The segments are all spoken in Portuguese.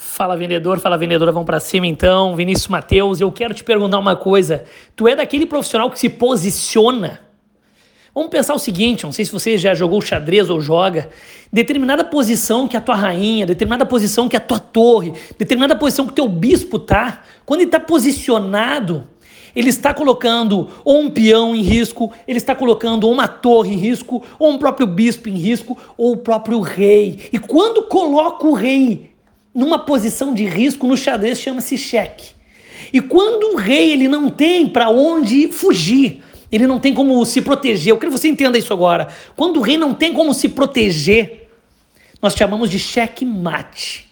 Fala vendedor, fala vendedora, vamos para cima então. Vinícius Mateus, eu quero te perguntar uma coisa. Tu é daquele profissional que se posiciona? Vamos pensar o seguinte, não sei se você já jogou xadrez ou joga, determinada posição que a tua rainha, determinada posição que a tua torre, determinada posição que o teu bispo tá, quando ele está posicionado, ele está colocando ou um peão em risco, ele está colocando uma torre em risco, ou um próprio bispo em risco, ou o próprio rei. E quando coloca o rei numa posição de risco no xadrez chama-se cheque. E quando o rei ele não tem para onde fugir, ele não tem como se proteger. Eu quero que você entenda isso agora. Quando o rei não tem como se proteger, nós chamamos de cheque mate.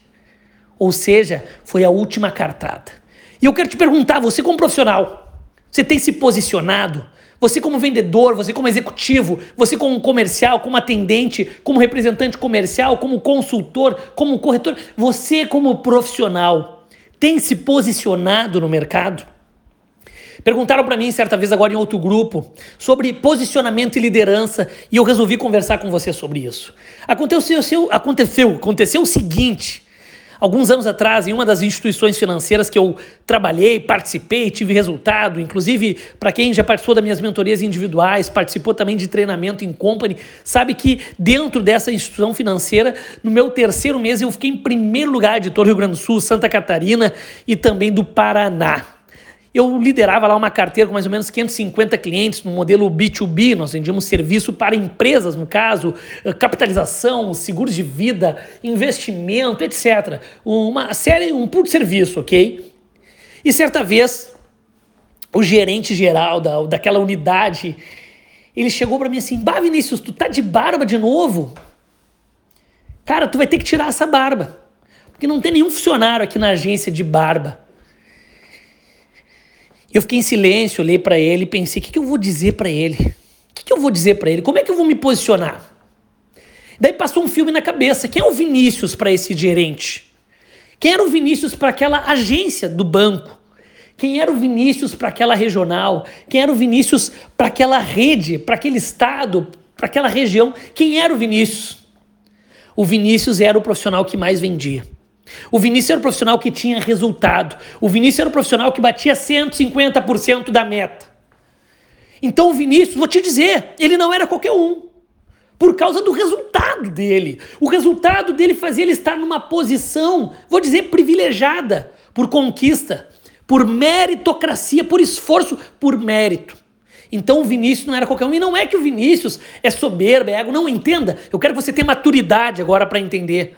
Ou seja, foi a última cartada. E eu quero te perguntar, você como profissional, você tem se posicionado? Você como vendedor, você como executivo, você como comercial, como atendente, como representante comercial, como consultor, como corretor, você como profissional tem se posicionado no mercado? Perguntaram para mim certa vez agora em outro grupo sobre posicionamento e liderança e eu resolvi conversar com você sobre isso. Aconteceu, aconteceu, aconteceu o seguinte: Alguns anos atrás, em uma das instituições financeiras que eu trabalhei, participei, tive resultado, inclusive para quem já participou das minhas mentorias individuais, participou também de treinamento em company, sabe que dentro dessa instituição financeira, no meu terceiro mês, eu fiquei em primeiro lugar de todo Rio Grande do Sul, Santa Catarina e também do Paraná. Eu liderava lá uma carteira com mais ou menos 550 clientes no modelo B2B, nós vendíamos serviço para empresas, no caso, eh, capitalização, seguros de vida, investimento, etc. Uma série, um puro serviço, ok? E certa vez, o gerente geral da, daquela unidade, ele chegou para mim assim, Bah, Vinícius, tu tá de barba de novo? Cara, tu vai ter que tirar essa barba. Porque não tem nenhum funcionário aqui na agência de barba. Eu fiquei em silêncio, olhei para ele e pensei: o que, que, eu vou dizer para ele? O que, que, eu vou dizer para ele? Como é que eu vou me posicionar? Daí passou um filme na cabeça: quem é o Vinícius para esse gerente? Quem era o Vinícius para aquela agência do banco? Quem era o Vinícius para aquela regional? Quem era o Vinícius para aquela rede, para aquele estado, para aquela região? Quem era o Vinícius? O Vinícius era o profissional que mais vendia. O Vinícius era o profissional que tinha resultado. O Vinícius era o profissional que batia 150% da meta. Então o Vinícius, vou te dizer, ele não era qualquer um. Por causa do resultado dele. O resultado dele fazia ele estar numa posição, vou dizer, privilegiada por conquista, por meritocracia, por esforço, por mérito. Então o Vinícius não era qualquer um. E não é que o Vinícius é soberbo, é ego. Não entenda. Eu quero que você tenha maturidade agora para entender.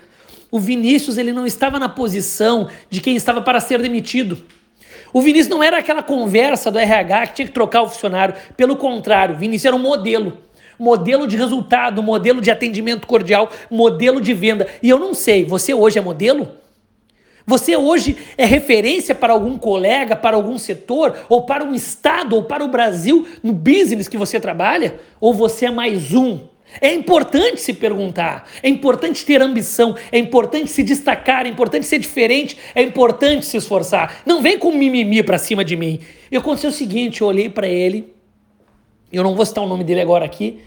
O Vinícius ele não estava na posição de quem estava para ser demitido. O Vinícius não era aquela conversa do RH que tinha que trocar o funcionário. Pelo contrário, o Vinícius era um modelo. Modelo de resultado, modelo de atendimento cordial, modelo de venda. E eu não sei, você hoje é modelo? Você hoje é referência para algum colega, para algum setor, ou para um estado, ou para o Brasil no business que você trabalha? Ou você é mais um é importante se perguntar, é importante ter ambição, é importante se destacar, é importante ser diferente, é importante se esforçar. Não vem com mimimi pra cima de mim. E aconteceu o seguinte, eu olhei para ele, eu não vou citar o nome dele agora aqui,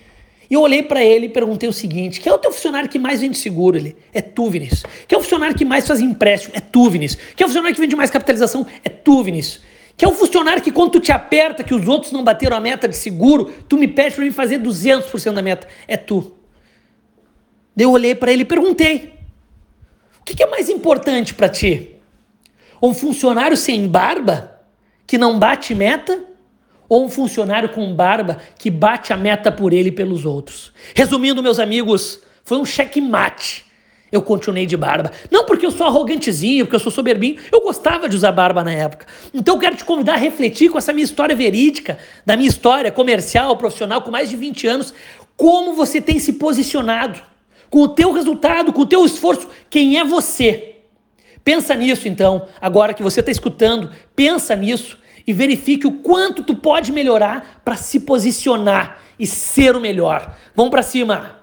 e eu olhei para ele e perguntei o seguinte: quem é o teu funcionário que mais vende seguro? Ele é tu, Vinícius. Quem é o funcionário que mais faz empréstimo? É tu, Vinícius. Quem é o funcionário que vende mais capitalização? É tu, Vinícius. Que é o funcionário que quando tu te aperta, que os outros não bateram a meta de seguro, tu me pede para mim fazer 200% da meta. É tu. Daí eu olhei para ele e perguntei: o que, que é mais importante para ti? Um funcionário sem barba que não bate meta? Ou um funcionário com barba que bate a meta por ele e pelos outros? Resumindo, meus amigos, foi um checkmate eu continuei de barba. Não porque eu sou arrogantezinho, porque eu sou soberbinho. Eu gostava de usar barba na época. Então eu quero te convidar a refletir com essa minha história verídica, da minha história comercial, profissional, com mais de 20 anos, como você tem se posicionado, com o teu resultado, com o teu esforço, quem é você. Pensa nisso então, agora que você está escutando, pensa nisso e verifique o quanto tu pode melhorar para se posicionar e ser o melhor. Vamos para cima!